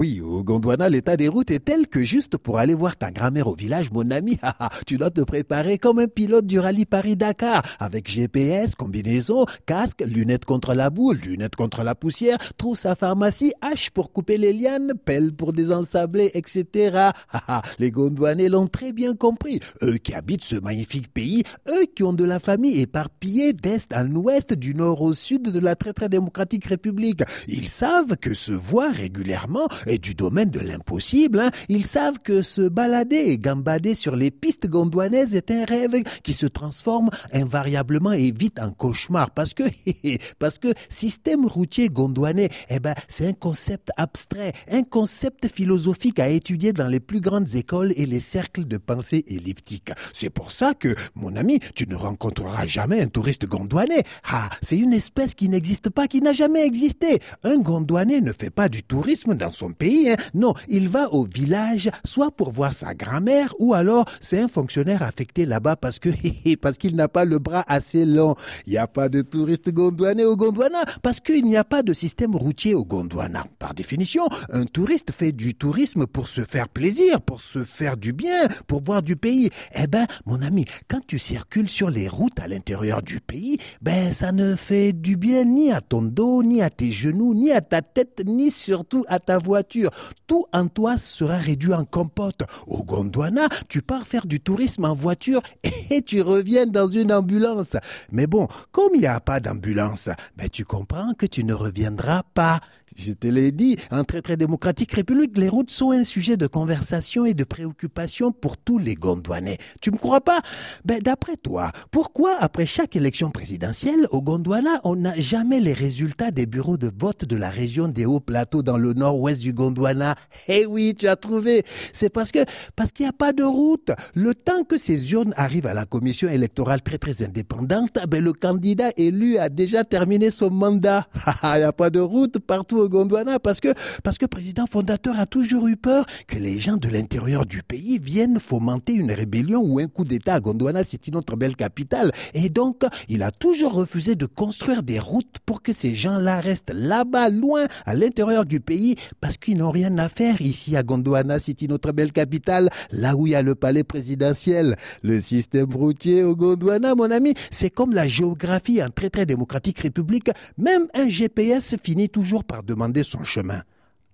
Oui, au Gondwana, l'état des routes est tel que juste pour aller voir ta grand-mère au village, mon ami, tu dois te préparer comme un pilote du rallye Paris-Dakar, avec GPS, combinaison, casque, lunettes contre la boule, lunettes contre la poussière, trousse à pharmacie, hache pour couper les lianes, pelle pour désensabler, etc. les Gondwanais l'ont très bien compris. Eux qui habitent ce magnifique pays, eux qui ont de la famille éparpillée d'est en ouest, du nord au sud de la très très démocratique république. Ils savent que se voir régulièrement est du domaine de l'impossible. Hein. Ils savent que se balader et gambader sur les pistes gondouanaises est un rêve qui se transforme invariablement et vite en cauchemar parce que parce que système routier gondouanais, eh ben c'est un concept abstrait, un concept philosophique à étudier dans les plus grandes écoles et les cercles de pensée elliptique. C'est pour ça que mon ami, tu ne rencontreras jamais un touriste gondouanais. Ah, c'est une espèce qui n'existe pas, qui n'a jamais existé. Un gondouanais ne fait pas du tourisme dans son pays. Hein. Non, il va au village, soit pour voir sa grand-mère, ou alors c'est un fonctionnaire affecté là-bas parce que parce qu'il n'a pas le bras assez long. Il n'y a pas de touristes gondouanais au Gondwana parce qu'il n'y a pas de système routier au Gondwana. Par définition, un touriste fait du tourisme pour se faire plaisir, pour se faire du bien, pour voir du pays. Eh ben, mon ami, quand tu circules sur les routes à l'intérieur du pays, ben ça ne fait du bien ni à ton dos, ni à tes genoux, ni à ta tête, ni surtout à ta voiture. Tout en toi sera réduit en compote. Au Gondwana, tu pars faire du tourisme en voiture et tu reviens dans une ambulance. Mais bon, comme il n'y a pas d'ambulance, ben tu comprends que tu ne reviendras pas. Je te l'ai dit, en très très démocratique république, les routes sont un sujet de conversation et de préoccupation pour tous les Gondwanais. Tu me crois pas? Ben d'après toi, pourquoi après chaque élection présidentielle au Gondwana, on n'a jamais les résultats des bureaux de vote de la région des Hauts Plateaux dans le nord-ouest du Gondwana Eh oui, tu as trouvé. C'est parce que parce qu'il n'y a pas de route. Le temps que ces urnes arrivent à la commission électorale très très indépendante, ben le candidat élu a déjà terminé son mandat. Il n'y a pas de route partout au Gondwana parce que, parce que président fondateur a toujours eu peur que les gens de l'intérieur du pays viennent fomenter une rébellion ou un coup d'État à Gondwana, c'est notre belle capitale. Et donc, il a toujours refusé de construire des routes pour que ces gens-là restent là-bas, loin, à l'intérieur du pays, parce qu'ils n'ont rien à faire ici à Gondwana City, notre belle capitale, là où il y a le palais présidentiel. Le système routier au Gondwana, mon ami, c'est comme la géographie en très très démocratique république. Même un GPS finit toujours par demander son chemin.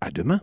À demain.